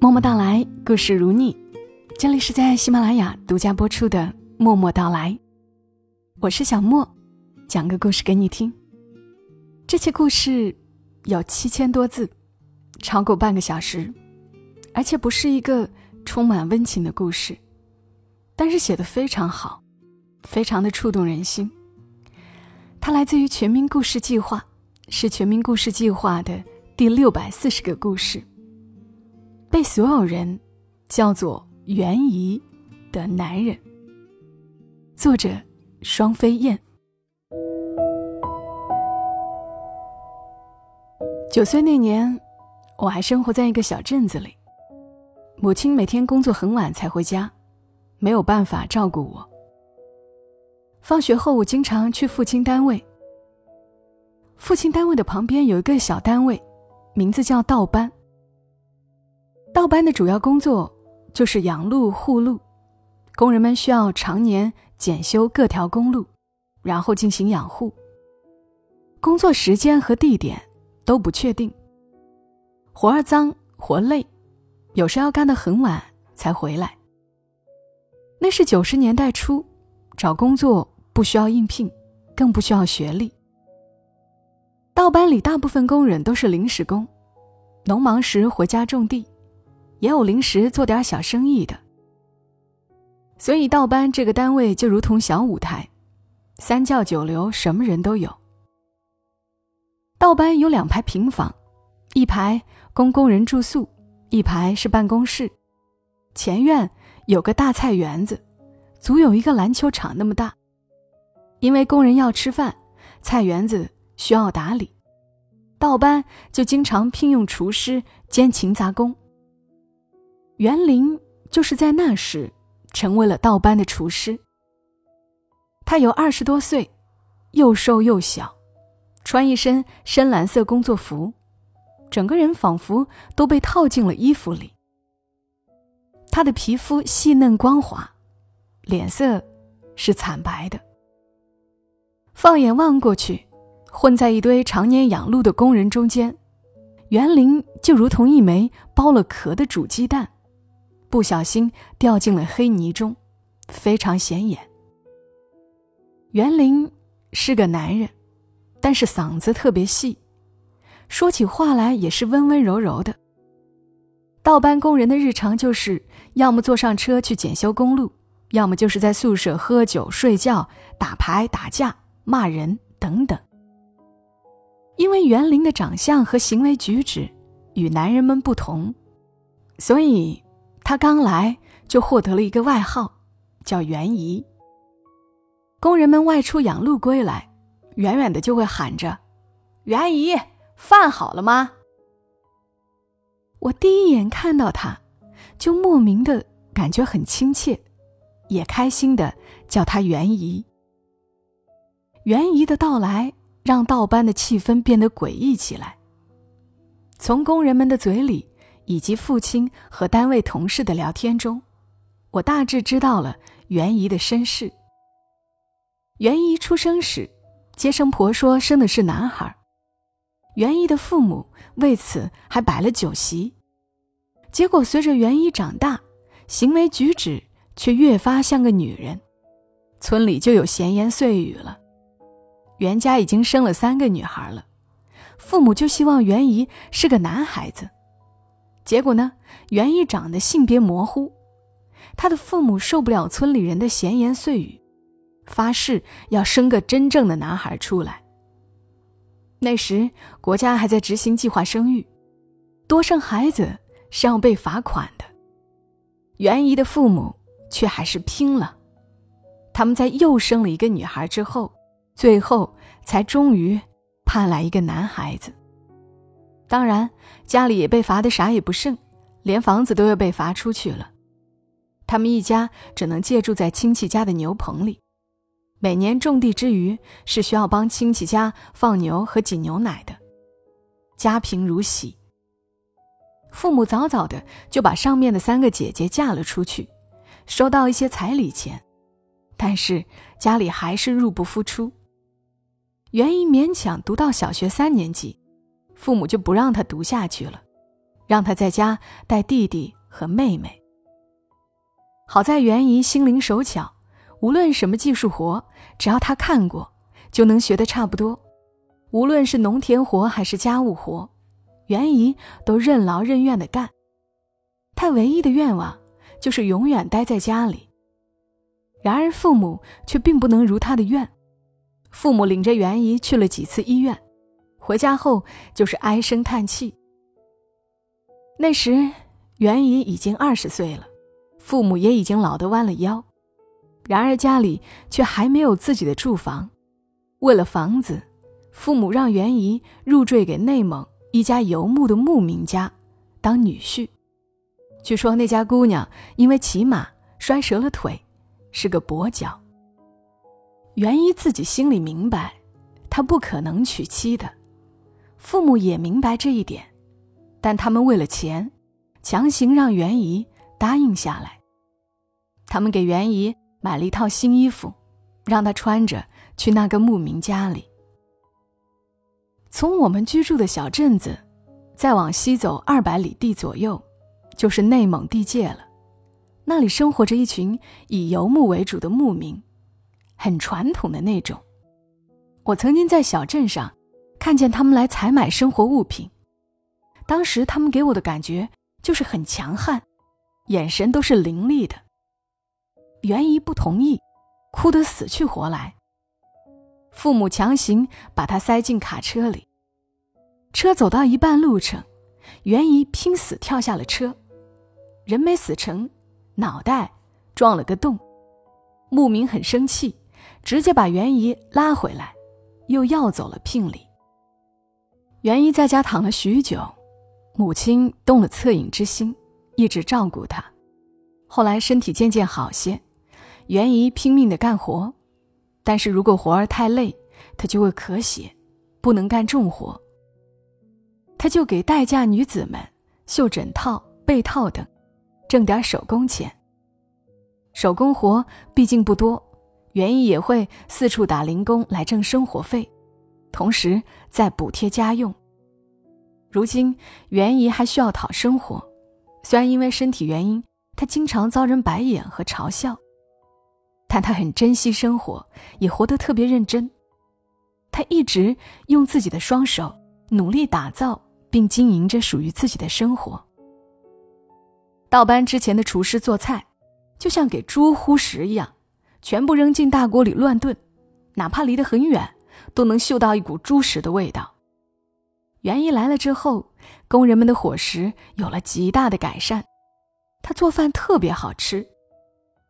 默默到来，故事如你。这里是在喜马拉雅独家播出的《默默到来》，我是小莫，讲个故事给你听。这期故事有七千多字，超过半个小时，而且不是一个充满温情的故事，但是写的非常好，非常的触动人心。它来自于全民故事计划，是全民故事计划的第六百四十个故事。被所有人叫做袁姨的男人。作者：双飞燕。九岁那年，我还生活在一个小镇子里，母亲每天工作很晚才回家，没有办法照顾我。放学后，我经常去父亲单位。父亲单位的旁边有一个小单位，名字叫道班。道班的主要工作就是养路护路，工人们需要常年检修各条公路，然后进行养护。工作时间和地点都不确定，活儿脏活累，有时要干得很晚才回来。那是九十年代初，找工作不需要应聘，更不需要学历。道班里大部分工人都是临时工，农忙时回家种地。也有临时做点小生意的，所以道班这个单位就如同小舞台，三教九流什么人都有。道班有两排平房，一排供工人住宿，一排是办公室。前院有个大菜园子，足有一个篮球场那么大。因为工人要吃饭，菜园子需要打理，道班就经常聘用厨师兼勤杂工。袁林就是在那时成为了道班的厨师。他有二十多岁，又瘦又小，穿一身深蓝色工作服，整个人仿佛都被套进了衣服里。他的皮肤细嫩光滑，脸色是惨白的。放眼望过去，混在一堆常年养鹿的工人中间，袁林就如同一枚剥了壳的煮鸡蛋。不小心掉进了黑泥中，非常显眼。袁林是个男人，但是嗓子特别细，说起话来也是温温柔柔的。倒班工人的日常就是要么坐上车去检修公路，要么就是在宿舍喝酒、睡觉、打牌、打架、骂人等等。因为袁林的长相和行为举止与男人们不同，所以。他刚来就获得了一个外号，叫袁姨。工人们外出养路归来，远远的就会喊着：“袁姨，饭好了吗？”我第一眼看到他，就莫名的感觉很亲切，也开心的叫他袁姨。袁姨的到来让道班的气氛变得诡异起来。从工人们的嘴里。以及父亲和单位同事的聊天中，我大致知道了袁姨的身世。袁姨出生时，接生婆说生的是男孩，袁姨的父母为此还摆了酒席。结果随着袁姨长大，行为举止却越发像个女人，村里就有闲言碎语了。袁家已经生了三个女孩了，父母就希望袁姨是个男孩子。结果呢？袁姨长得性别模糊，她的父母受不了村里人的闲言碎语，发誓要生个真正的男孩出来。那时国家还在执行计划生育，多生孩子是要被罚款的。袁姨的父母却还是拼了，他们在又生了一个女孩之后，最后才终于盼来一个男孩子。当然，家里也被罚的啥也不剩，连房子都要被罚出去了。他们一家只能借住在亲戚家的牛棚里，每年种地之余是需要帮亲戚家放牛和挤牛奶的，家贫如洗。父母早早的就把上面的三个姐姐嫁了出去，收到一些彩礼钱，但是家里还是入不敷出。袁姨勉强读到小学三年级。父母就不让他读下去了，让他在家带弟弟和妹妹。好在袁姨心灵手巧，无论什么技术活，只要她看过，就能学得差不多。无论是农田活还是家务活，袁姨都任劳任怨的干。她唯一的愿望就是永远待在家里。然而父母却并不能如她的愿。父母领着袁姨去了几次医院，回家后就是唉声叹气。那时袁姨已经二十岁了，父母也已经老得弯了腰，然而家里却还没有自己的住房。为了房子，父母让袁姨入赘给内蒙一家游牧的牧民家当女婿。据说那家姑娘因为骑马摔折了腿，是个跛脚。袁姨自己心里明白，她不可能娶妻的，父母也明白这一点，但他们为了钱，强行让袁姨答应下来。他们给袁姨买了一套新衣服，让她穿着去那个牧民家里。从我们居住的小镇子，再往西走二百里地左右，就是内蒙地界了。那里生活着一群以游牧为主的牧民。很传统的那种。我曾经在小镇上看见他们来采买生活物品，当时他们给我的感觉就是很强悍，眼神都是凌厉的。袁姨不同意，哭得死去活来。父母强行把他塞进卡车里，车走到一半路程，袁姨拼死跳下了车，人没死成，脑袋撞了个洞。牧民很生气。直接把袁姨拉回来，又要走了聘礼。袁姨在家躺了许久，母亲动了恻隐之心，一直照顾她。后来身体渐渐好些，袁姨拼命的干活，但是如果活儿太累，她就会咳血，不能干重活。她就给待嫁女子们绣枕套、被套等，挣点手工钱。手工活毕竟不多。袁姨也会四处打零工来挣生活费，同时再补贴家用。如今袁姨还需要讨生活，虽然因为身体原因，她经常遭人白眼和嘲笑，但她很珍惜生活，也活得特别认真。她一直用自己的双手努力打造并经营着属于自己的生活。倒班之前的厨师做菜，就像给猪呼食一样。全部扔进大锅里乱炖，哪怕离得很远，都能嗅到一股猪食的味道。袁姨来了之后，工人们的伙食有了极大的改善。他做饭特别好吃，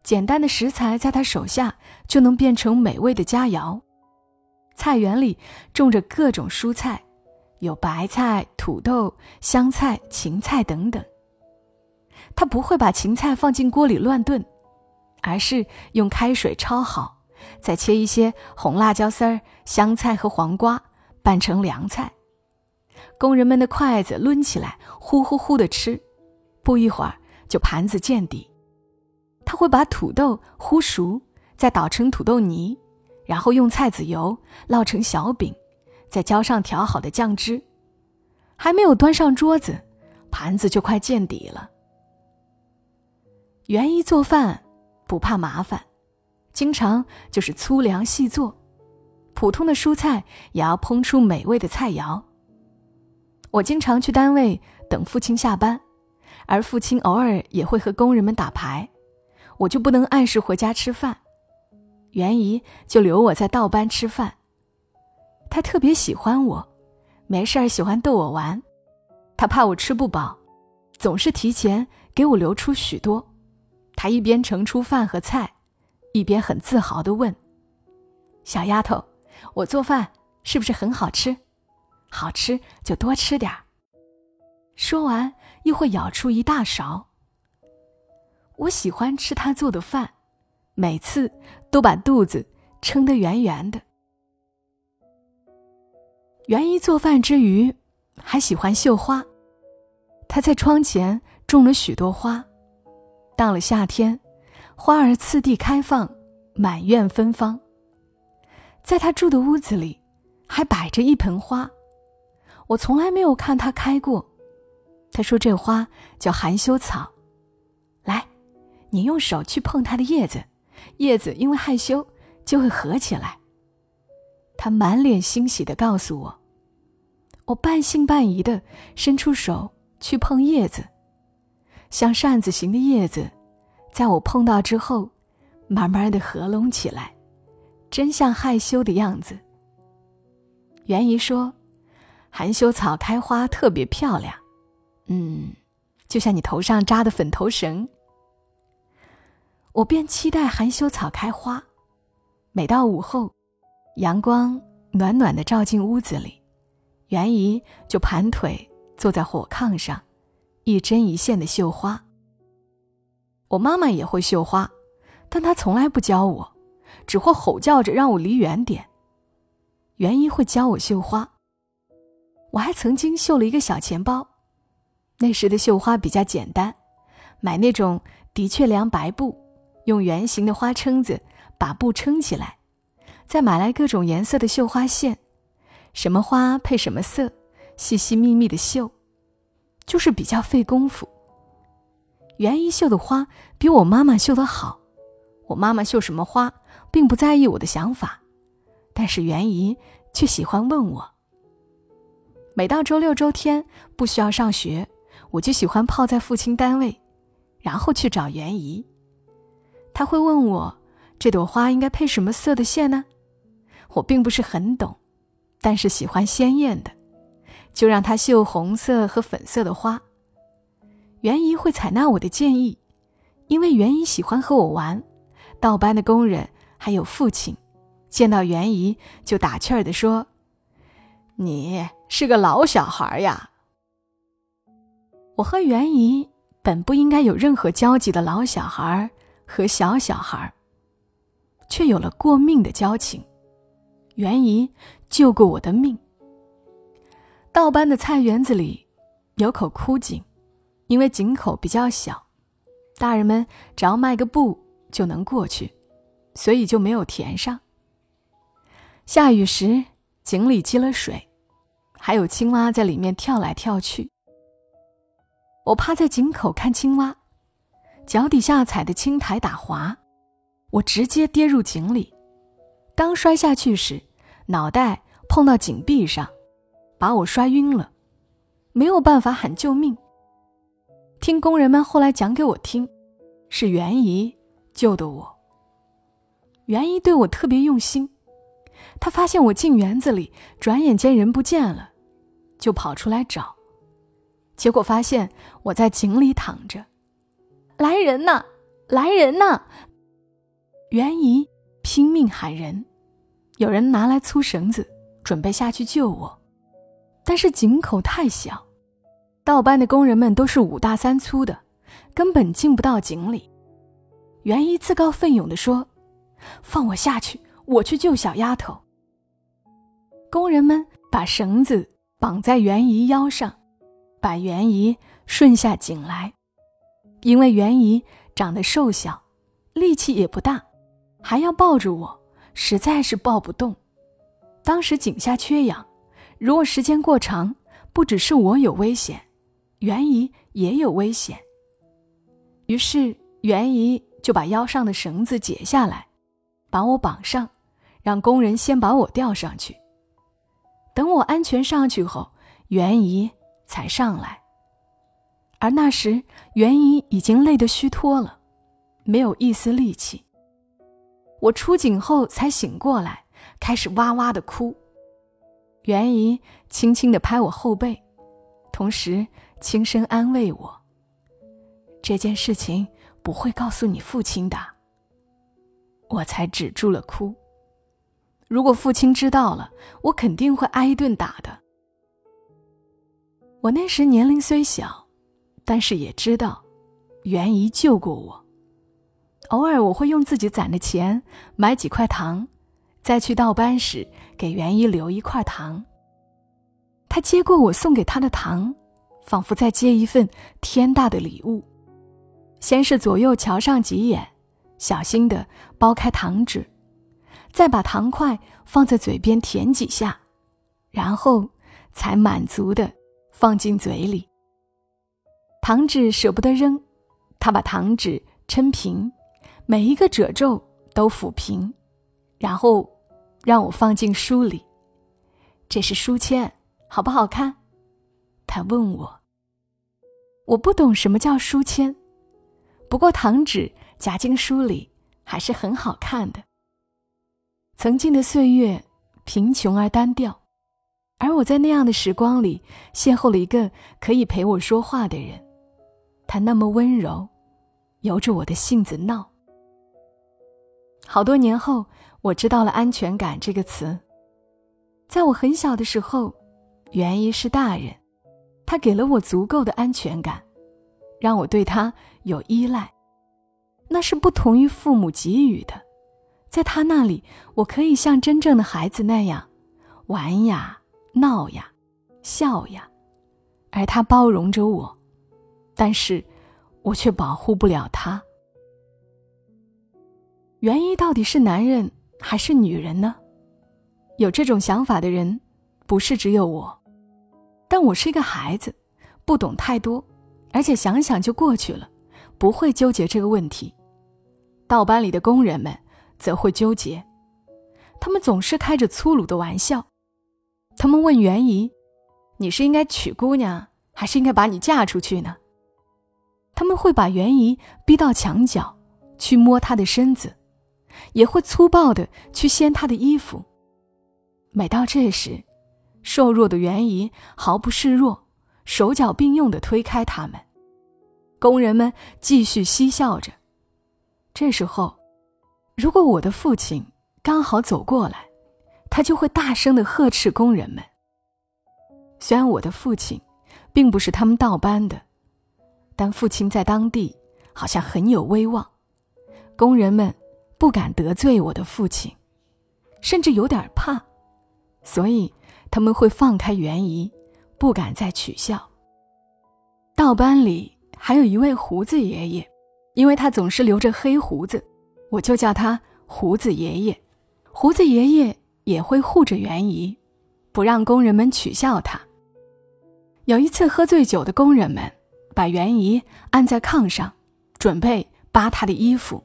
简单的食材在他手下就能变成美味的佳肴。菜园里种着各种蔬菜，有白菜、土豆、香菜、芹菜等等。他不会把芹菜放进锅里乱炖。而是用开水焯好，再切一些红辣椒丝儿、香菜和黄瓜，拌成凉菜。工人们的筷子抡起来，呼呼呼的吃，不一会儿就盘子见底。他会把土豆烀熟，再捣成土豆泥，然后用菜籽油烙成小饼，再浇上调好的酱汁。还没有端上桌子，盘子就快见底了。园艺做饭。不怕麻烦，经常就是粗粮细做，普通的蔬菜也要烹出美味的菜肴。我经常去单位等父亲下班，而父亲偶尔也会和工人们打牌，我就不能按时回家吃饭，袁姨就留我在倒班吃饭。他特别喜欢我，没事儿喜欢逗我玩，他怕我吃不饱，总是提前给我留出许多。他一边盛出饭和菜，一边很自豪地问：“小丫头，我做饭是不是很好吃？好吃就多吃点儿。”说完，又会舀出一大勺。我喜欢吃他做的饭，每次都把肚子撑得圆圆的。袁姨做饭之余，还喜欢绣花。她在窗前种了许多花。到了夏天，花儿次第开放，满院芬芳。在他住的屋子里，还摆着一盆花，我从来没有看它开过。他说这花叫含羞草。来，你用手去碰它的叶子，叶子因为害羞就会合起来。他满脸欣喜的告诉我。我半信半疑的伸出手去碰叶子，像扇子形的叶子，在我碰到之后，慢慢的合拢起来，真像害羞的样子。袁姨说：“含羞草开花特别漂亮，嗯，就像你头上扎的粉头绳。”我便期待含羞草开花。每到午后，阳光暖暖的照进屋子里。袁姨就盘腿坐在火炕上，一针一线的绣花。我妈妈也会绣花，但她从来不教我，只会吼叫着让我离远点。袁姨会教我绣花，我还曾经绣了一个小钱包。那时的绣花比较简单，买那种的确良白布，用圆形的花撑子把布撑起来，再买来各种颜色的绣花线。什么花配什么色，细细密密的绣，就是比较费功夫。袁姨绣的花比我妈妈绣的好，我妈妈绣什么花并不在意我的想法，但是袁姨却喜欢问我。每到周六周天不需要上学，我就喜欢泡在父亲单位，然后去找袁姨。他会问我这朵花应该配什么色的线呢？我并不是很懂。但是喜欢鲜艳的，就让他绣红色和粉色的花。袁姨会采纳我的建议，因为袁姨喜欢和我玩。倒班的工人还有父亲，见到袁姨就打趣儿的说：“你是个老小孩呀。”我和袁姨本不应该有任何交集的老小孩和小小孩，却有了过命的交情。袁姨救过我的命。倒班的菜园子里有口枯井，因为井口比较小，大人们只要迈个步就能过去，所以就没有填上。下雨时，井里积了水，还有青蛙在里面跳来跳去。我趴在井口看青蛙，脚底下踩的青苔打滑，我直接跌入井里。刚摔下去时，脑袋碰到井壁上，把我摔晕了，没有办法喊救命。听工人们后来讲给我听，是袁姨救的我。袁姨对我特别用心，她发现我进园子里，转眼间人不见了，就跑出来找，结果发现我在井里躺着。来人呐！来人呐！袁姨拼命喊人。有人拿来粗绳子，准备下去救我，但是井口太小，倒班的工人们都是五大三粗的，根本进不到井里。袁姨自告奋勇地说：“放我下去，我去救小丫头。”工人们把绳子绑在袁姨腰上，把袁姨顺下井来。因为袁姨长得瘦小，力气也不大，还要抱着我。实在是抱不动。当时井下缺氧，如果时间过长，不只是我有危险，袁姨也有危险。于是袁姨就把腰上的绳子解下来，把我绑上，让工人先把我吊上去。等我安全上去后，袁姨才上来。而那时袁姨已经累得虚脱了，没有一丝力气。我出警后才醒过来，开始哇哇的哭。袁姨轻轻的拍我后背，同时轻声安慰我：“这件事情不会告诉你父亲的。”我才止住了哭。如果父亲知道了，我肯定会挨一顿打的。我那时年龄虽小，但是也知道，袁姨救过我。偶尔我会用自己攒的钱买几块糖，再去倒班时给袁姨留一块糖。他接过我送给他的糖，仿佛在接一份天大的礼物。先是左右瞧上几眼，小心的剥开糖纸，再把糖块放在嘴边舔几下，然后才满足的放进嘴里。糖纸舍不得扔，他把糖纸抻平，每一个褶皱都抚平，然后让我放进书里。这是书签，好不好看？他问我。我不懂什么叫书签，不过糖纸夹进书里还是很好看的。曾经的岁月贫穷而单调，而我在那样的时光里邂逅了一个可以陪我说话的人。他那么温柔，由着我的性子闹。好多年后，我知道了“安全感”这个词。在我很小的时候，原因是大人，他给了我足够的安全感，让我对他有依赖。那是不同于父母给予的，在他那里，我可以像真正的孩子那样玩呀、闹呀、笑呀，而他包容着我。但是，我却保护不了他。原因到底是男人还是女人呢？有这种想法的人，不是只有我。但我是一个孩子，不懂太多，而且想想就过去了，不会纠结这个问题。道班里的工人们则会纠结，他们总是开着粗鲁的玩笑。他们问袁姨：“你是应该娶姑娘，还是应该把你嫁出去呢？”他们会把袁姨逼到墙角，去摸她的身子，也会粗暴的去掀她的衣服。每到这时，瘦弱的袁姨毫不示弱，手脚并用地推开他们。工人们继续嬉笑着。这时候，如果我的父亲刚好走过来，他就会大声地呵斥工人们。虽然我的父亲，并不是他们倒班的。但父亲在当地好像很有威望，工人们不敢得罪我的父亲，甚至有点怕，所以他们会放开袁姨，不敢再取笑。道班里还有一位胡子爷爷，因为他总是留着黑胡子，我就叫他胡子爷爷。胡子爷爷也会护着袁姨，不让工人们取笑他。有一次喝醉酒的工人们。把袁姨按在炕上，准备扒她的衣服，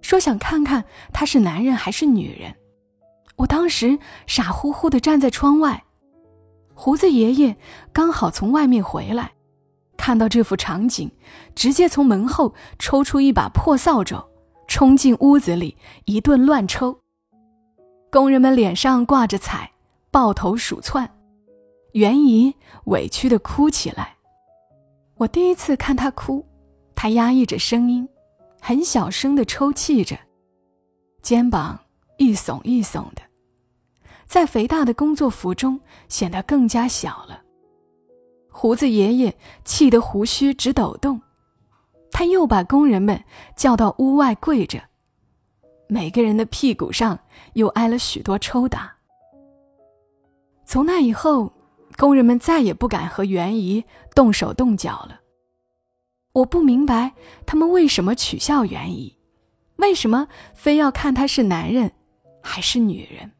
说想看看他是男人还是女人。我当时傻乎乎的站在窗外，胡子爷爷刚好从外面回来，看到这幅场景，直接从门后抽出一把破扫帚，冲进屋子里一顿乱抽。工人们脸上挂着彩，抱头鼠窜，袁姨委屈的哭起来。我第一次看她哭，她压抑着声音，很小声的抽泣着，肩膀一耸一耸的，在肥大的工作服中显得更加小了。胡子爷爷气得胡须直抖动，他又把工人们叫到屋外跪着，每个人的屁股上又挨了许多抽打。从那以后。工人们再也不敢和袁姨动手动脚了。我不明白他们为什么取笑袁姨，为什么非要看他是男人还是女人。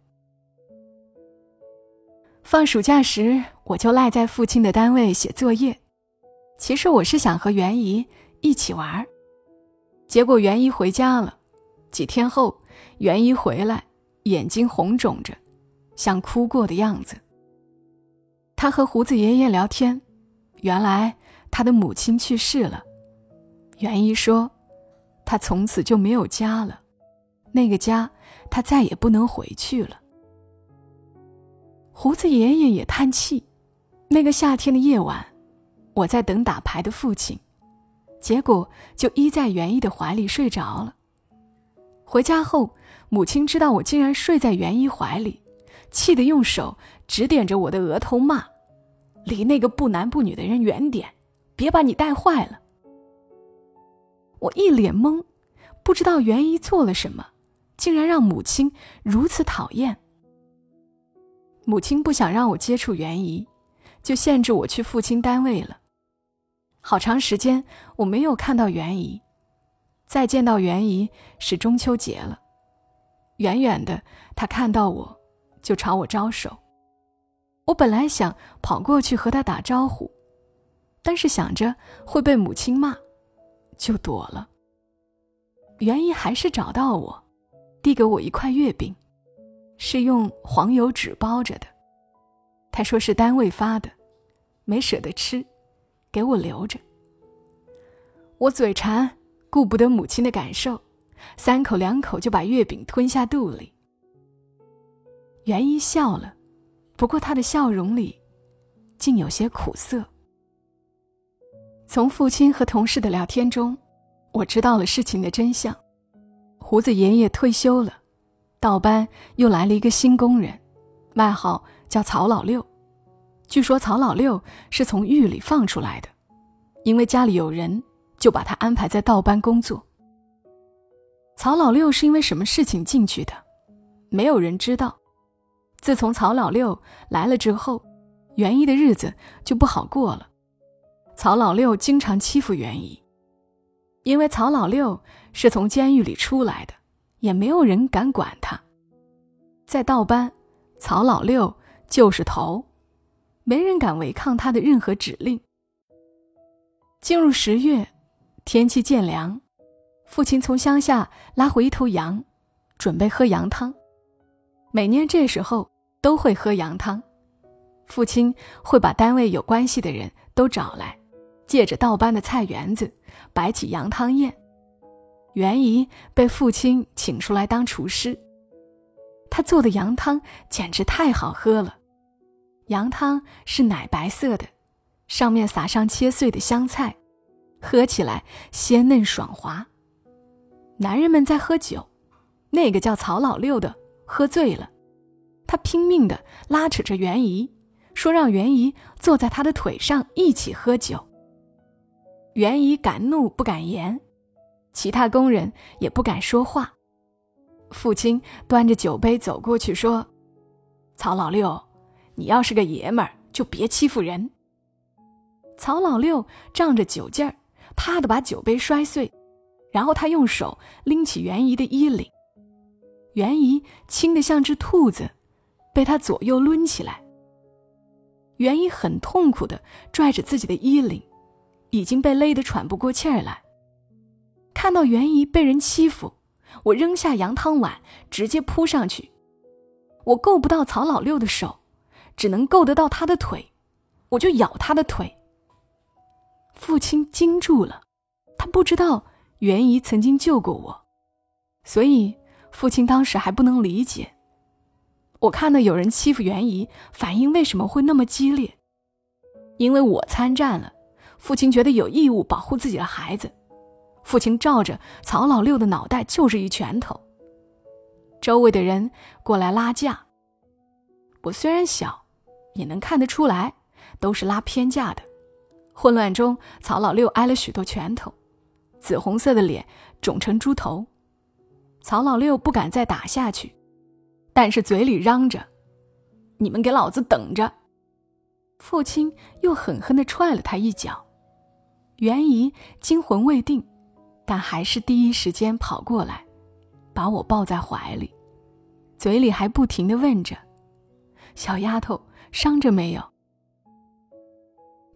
放暑假时，我就赖在父亲的单位写作业。其实我是想和袁姨一起玩儿，结果袁姨回家了。几天后，袁姨回来，眼睛红肿着，像哭过的样子。他和胡子爷爷聊天，原来他的母亲去世了。袁姨说，他从此就没有家了，那个家他再也不能回去了。胡子爷爷也叹气。那个夏天的夜晚，我在等打牌的父亲，结果就依在袁姨的怀里睡着了。回家后，母亲知道我竟然睡在袁姨怀里，气得用手指点着我的额头骂。离那个不男不女的人远点，别把你带坏了。我一脸懵，不知道袁姨做了什么，竟然让母亲如此讨厌。母亲不想让我接触袁姨，就限制我去父亲单位了。好长时间我没有看到袁姨，再见到袁姨是中秋节了。远远的，她看到我，就朝我招手。我本来想跑过去和她打招呼，但是想着会被母亲骂，就躲了。袁姨还是找到我，递给我一块月饼，是用黄油纸包着的。他说是单位发的，没舍得吃，给我留着。我嘴馋，顾不得母亲的感受，三口两口就把月饼吞下肚里。袁一笑了，不过他的笑容里，竟有些苦涩。从父亲和同事的聊天中，我知道了事情的真相。胡子爷爷退休了，倒班又来了一个新工人，外号叫曹老六。据说曹老六是从狱里放出来的，因为家里有人。就把他安排在倒班工作。曹老六是因为什么事情进去的？没有人知道。自从曹老六来了之后，袁一的日子就不好过了。曹老六经常欺负袁一，因为曹老六是从监狱里出来的，也没有人敢管他。在道班，曹老六就是头，没人敢违抗他的任何指令。进入十月。天气渐凉，父亲从乡下拉回一头羊，准备喝羊汤。每年这时候都会喝羊汤，父亲会把单位有关系的人都找来，借着道班的菜园子摆起羊汤宴。袁姨被父亲请出来当厨师，他做的羊汤简直太好喝了。羊汤是奶白色的，上面撒上切碎的香菜。喝起来鲜嫩爽滑。男人们在喝酒，那个叫曹老六的喝醉了，他拼命的拉扯着袁姨，说让袁姨坐在他的腿上一起喝酒。袁姨敢怒不敢言，其他工人也不敢说话。父亲端着酒杯走过去说：“曹老六，你要是个爷们儿，就别欺负人。”曹老六仗着酒劲儿。啪的把酒杯摔碎，然后他用手拎起袁姨的衣领，袁姨轻得像只兔子，被他左右抡起来。袁姨很痛苦的拽着自己的衣领，已经被勒得喘不过气儿来。看到袁姨被人欺负，我扔下羊汤碗，直接扑上去。我够不到曹老六的手，只能够得到他的腿，我就咬他的腿。父亲惊住了，他不知道袁姨曾经救过我，所以父亲当时还不能理解。我看到有人欺负袁姨，反应为什么会那么激烈？因为我参战了，父亲觉得有义务保护自己的孩子。父亲照着曹老六的脑袋就是一拳头。周围的人过来拉架，我虽然小，也能看得出来，都是拉偏架的。混乱中，曹老六挨了许多拳头，紫红色的脸肿成猪头。曹老六不敢再打下去，但是嘴里嚷着：“你们给老子等着！”父亲又狠狠地踹了他一脚。袁姨惊魂未定，但还是第一时间跑过来，把我抱在怀里，嘴里还不停地问着：“小丫头伤着没有？”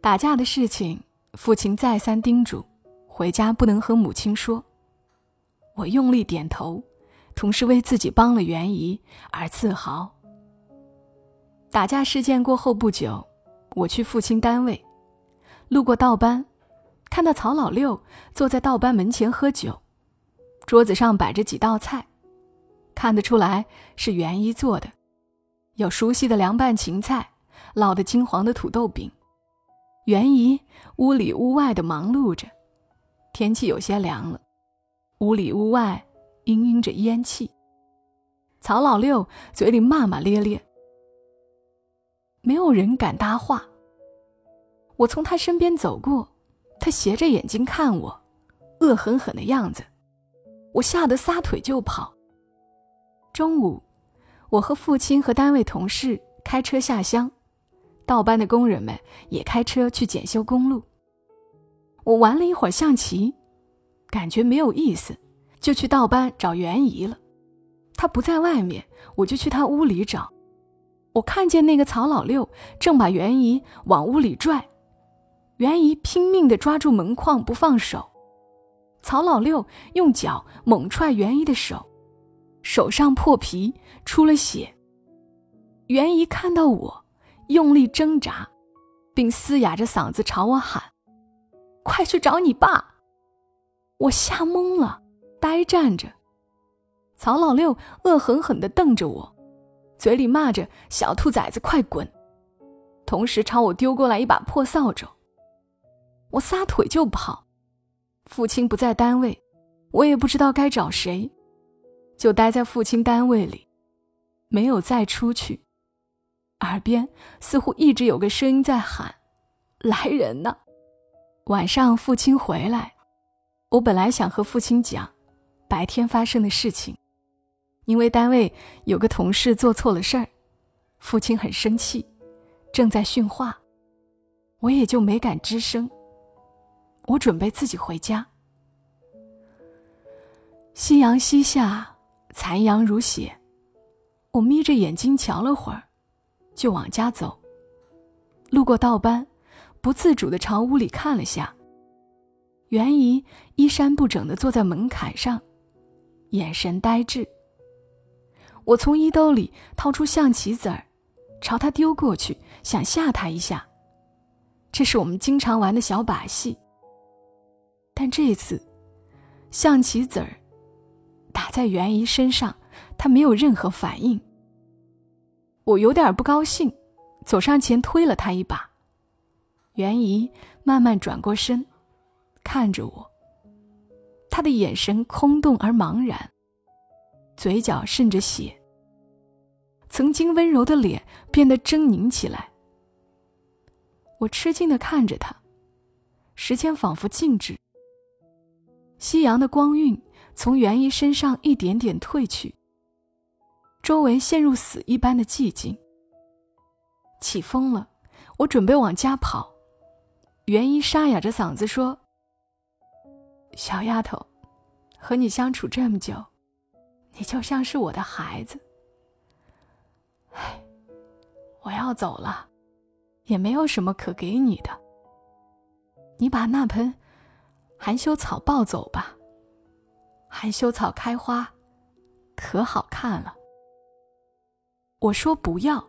打架的事情，父亲再三叮嘱，回家不能和母亲说。我用力点头，同时为自己帮了袁姨而自豪。打架事件过后不久，我去父亲单位，路过道班，看到曹老六坐在道班门前喝酒，桌子上摆着几道菜，看得出来是袁姨做的，有熟悉的凉拌芹菜，烙的金黄的土豆饼。袁姨屋里屋外的忙碌着，天气有些凉了，屋里屋外氤氲着烟气。曹老六嘴里骂骂咧咧，没有人敢搭话。我从他身边走过，他斜着眼睛看我，恶狠狠的样子，我吓得撒腿就跑。中午，我和父亲和单位同事开车下乡。倒班的工人们也开车去检修公路。我玩了一会儿象棋，感觉没有意思，就去倒班找袁姨了。他不在外面，我就去他屋里找。我看见那个曹老六正把袁姨往屋里拽，袁姨拼命地抓住门框不放手，曹老六用脚猛踹袁姨的手，手上破皮出了血。袁姨看到我，用力挣扎，并嘶哑着嗓子朝我喊：“快去找你爸！”我吓懵了，呆站着。曹老六恶狠狠地瞪着我，嘴里骂着：“小兔崽子，快滚！”同时朝我丢过来一把破扫帚。我撒腿就跑，父亲不在单位，我也不知道该找谁，就待在父亲单位里，没有再出去。耳边似乎一直有个声音在喊：“来人呐！”晚上父亲回来，我本来想和父亲讲白天发生的事情，因为单位有个同事做错了事儿，父亲很生气，正在训话，我也就没敢吱声。我准备自己回家。夕阳西下，残阳如血。我眯着眼睛瞧了会儿，就往家走。路过道班，不自主的朝屋里看了下。袁姨衣衫不整的坐在门槛上，眼神呆滞。我从衣兜里掏出象棋子儿，朝她丢过去，想吓她一下。这是我们经常玩的小把戏。但这次，象棋子儿打在袁姨身上，她没有任何反应。我有点不高兴，走上前推了她一把。袁姨慢慢转过身，看着我。她的眼神空洞而茫然，嘴角渗着血。曾经温柔的脸变得狰狞起来。我吃惊的看着他，时间仿佛静止。夕阳的光晕从袁姨身上一点点褪去，周围陷入死一般的寂静。起风了，我准备往家跑。袁姨沙哑着嗓子说：“小丫头，和你相处这么久，你就像是我的孩子。唉，我要走了，也没有什么可给你的。你把那盆……”含羞草抱走吧。含羞草开花，可好看了。我说不要，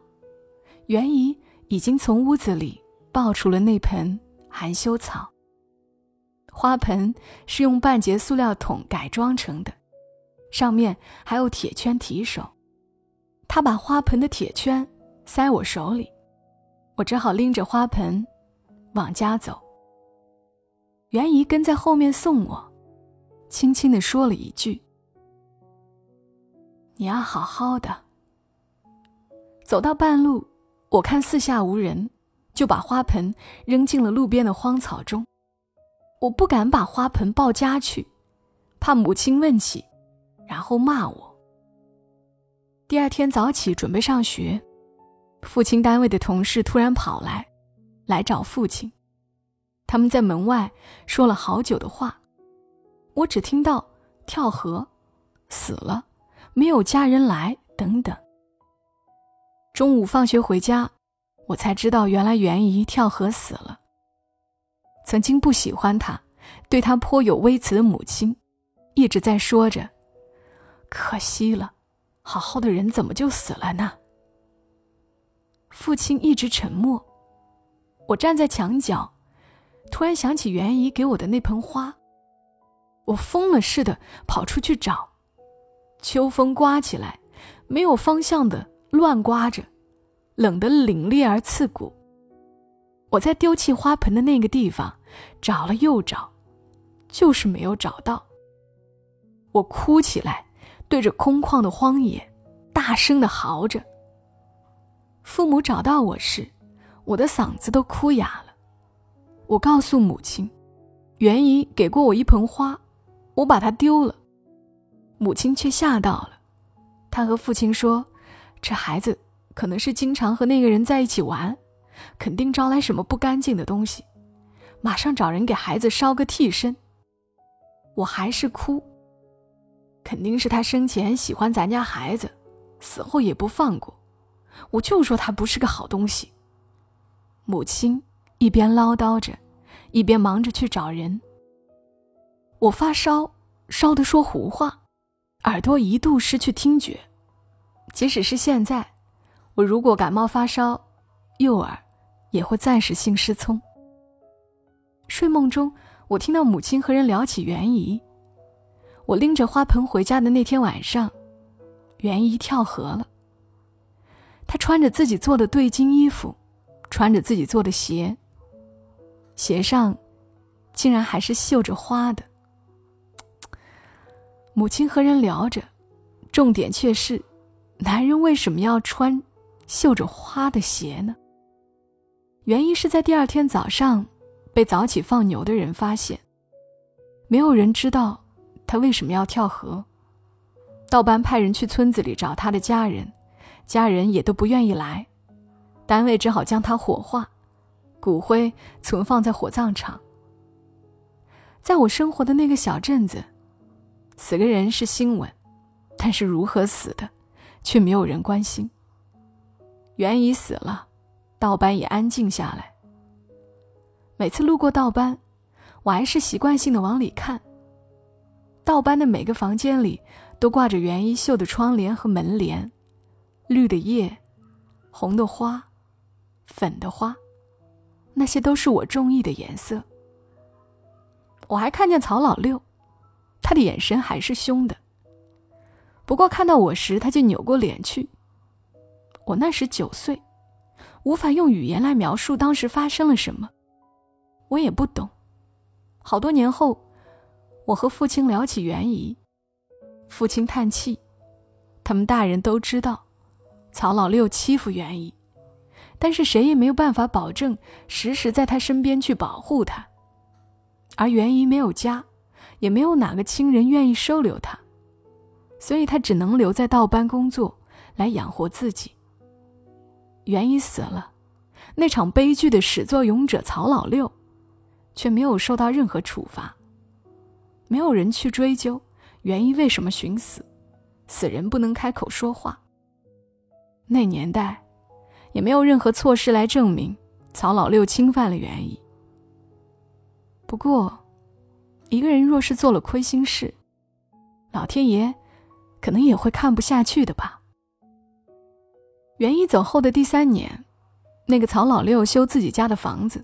袁姨已经从屋子里抱出了那盆含羞草。花盆是用半截塑料桶改装成的，上面还有铁圈提手。她把花盆的铁圈塞我手里，我只好拎着花盆往家走。袁姨跟在后面送我，轻轻的说了一句：“你要好好的。”走到半路，我看四下无人，就把花盆扔进了路边的荒草中。我不敢把花盆抱家去，怕母亲问起，然后骂我。第二天早起准备上学，父亲单位的同事突然跑来，来找父亲。他们在门外说了好久的话，我只听到跳河、死了、没有家人来等等。中午放学回家，我才知道原来袁姨跳河死了。曾经不喜欢她、对她颇有微词的母亲，一直在说着：“可惜了，好好的人怎么就死了呢？”父亲一直沉默。我站在墙角。突然想起袁姨给我的那盆花，我疯了似的跑出去找。秋风刮起来，没有方向的乱刮着，冷得凛冽而刺骨。我在丢弃花盆的那个地方找了又找，就是没有找到。我哭起来，对着空旷的荒野，大声的嚎着。父母找到我时，我的嗓子都哭哑了。我告诉母亲，袁姨给过我一盆花，我把它丢了。母亲却吓到了，她和父亲说：“这孩子可能是经常和那个人在一起玩，肯定招来什么不干净的东西，马上找人给孩子烧个替身。”我还是哭。肯定是他生前喜欢咱家孩子，死后也不放过。我就说他不是个好东西。母亲。一边唠叨着，一边忙着去找人。我发烧，烧得说胡话，耳朵一度失去听觉。即使是现在，我如果感冒发烧，右耳也会暂时性失聪。睡梦中，我听到母亲和人聊起袁姨。我拎着花盆回家的那天晚上，袁姨跳河了。她穿着自己做的对襟衣服，穿着自己做的鞋，鞋上竟然还是绣着花的。母亲和人聊着，重点却是，男人为什么要穿绣着花的鞋呢？原因是在第二天早上，被早起放牛的人发现，没有人知道。他为什么要跳河？道班派人去村子里找他的家人，家人也都不愿意来，单位只好将他火化，骨灰存放在火葬场。在我生活的那个小镇子，死个人是新闻，但是如何死的，却没有人关心。袁姨死了，道班也安静下来。每次路过道班，我还是习惯性的往里看。道班的每个房间里都挂着袁衣绣的窗帘和门帘，绿的叶，红的花，粉的花，那些都是我中意的颜色。我还看见曹老六，他的眼神还是凶的。不过看到我时，他就扭过脸去。我那时九岁，无法用语言来描述当时发生了什么，我也不懂。好多年后。我和父亲聊起袁姨，父亲叹气，他们大人都知道，曹老六欺负袁姨，但是谁也没有办法保证时时在他身边去保护他。而袁姨没有家，也没有哪个亲人愿意收留他，所以他只能留在道班工作来养活自己。袁姨死了，那场悲剧的始作俑者曹老六，却没有受到任何处罚。没有人去追究原因为什么寻死，死人不能开口说话。那年代，也没有任何措施来证明曹老六侵犯了原意。不过，一个人若是做了亏心事，老天爷可能也会看不下去的吧。袁一走后的第三年，那个曹老六修自己家的房子，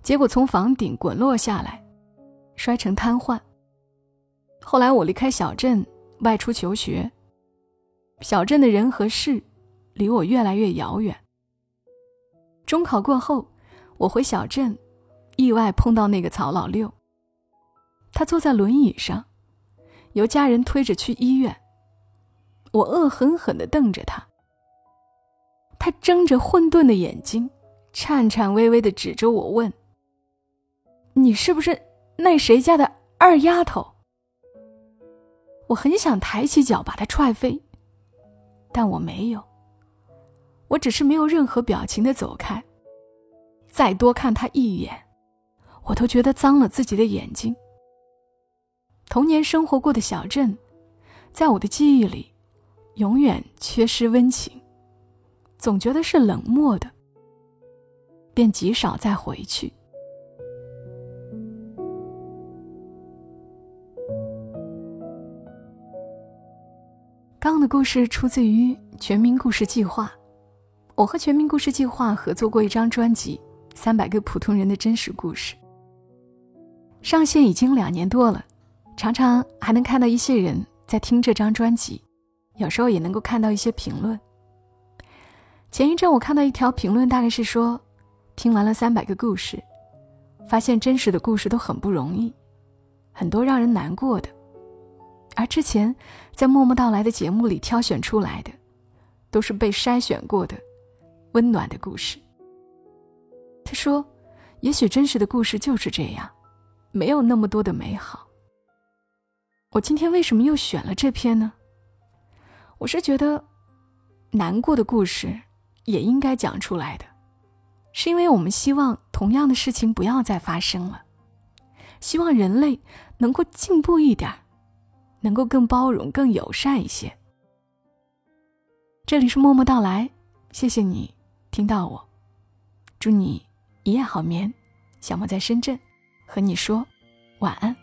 结果从房顶滚落下来，摔成瘫痪。后来我离开小镇，外出求学。小镇的人和事，离我越来越遥远。中考过后，我回小镇，意外碰到那个曹老六。他坐在轮椅上，由家人推着去医院。我恶狠狠地瞪着他。他睁着混沌的眼睛，颤颤巍巍地指着我问：“你是不是那谁家的二丫头？”我很想抬起脚把他踹飞，但我没有。我只是没有任何表情的走开。再多看他一眼，我都觉得脏了自己的眼睛。童年生活过的小镇，在我的记忆里，永远缺失温情，总觉得是冷漠的，便极少再回去。刚的故事出自于《全民故事计划》，我和《全民故事计划》合作过一张专辑《三百个普通人的真实故事》，上线已经两年多了，常常还能看到一些人在听这张专辑，有时候也能够看到一些评论。前一阵我看到一条评论，大概是说，听完了三百个故事，发现真实的故事都很不容易，很多让人难过的。而之前在默默到来的节目里挑选出来的，都是被筛选过的温暖的故事。他说：“也许真实的故事就是这样，没有那么多的美好。”我今天为什么又选了这篇呢？我是觉得，难过的故事也应该讲出来的，是因为我们希望同样的事情不要再发生了，希望人类能够进步一点能够更包容、更友善一些。这里是默默到来，谢谢你听到我，祝你一夜好眠，小莫在深圳，和你说晚安。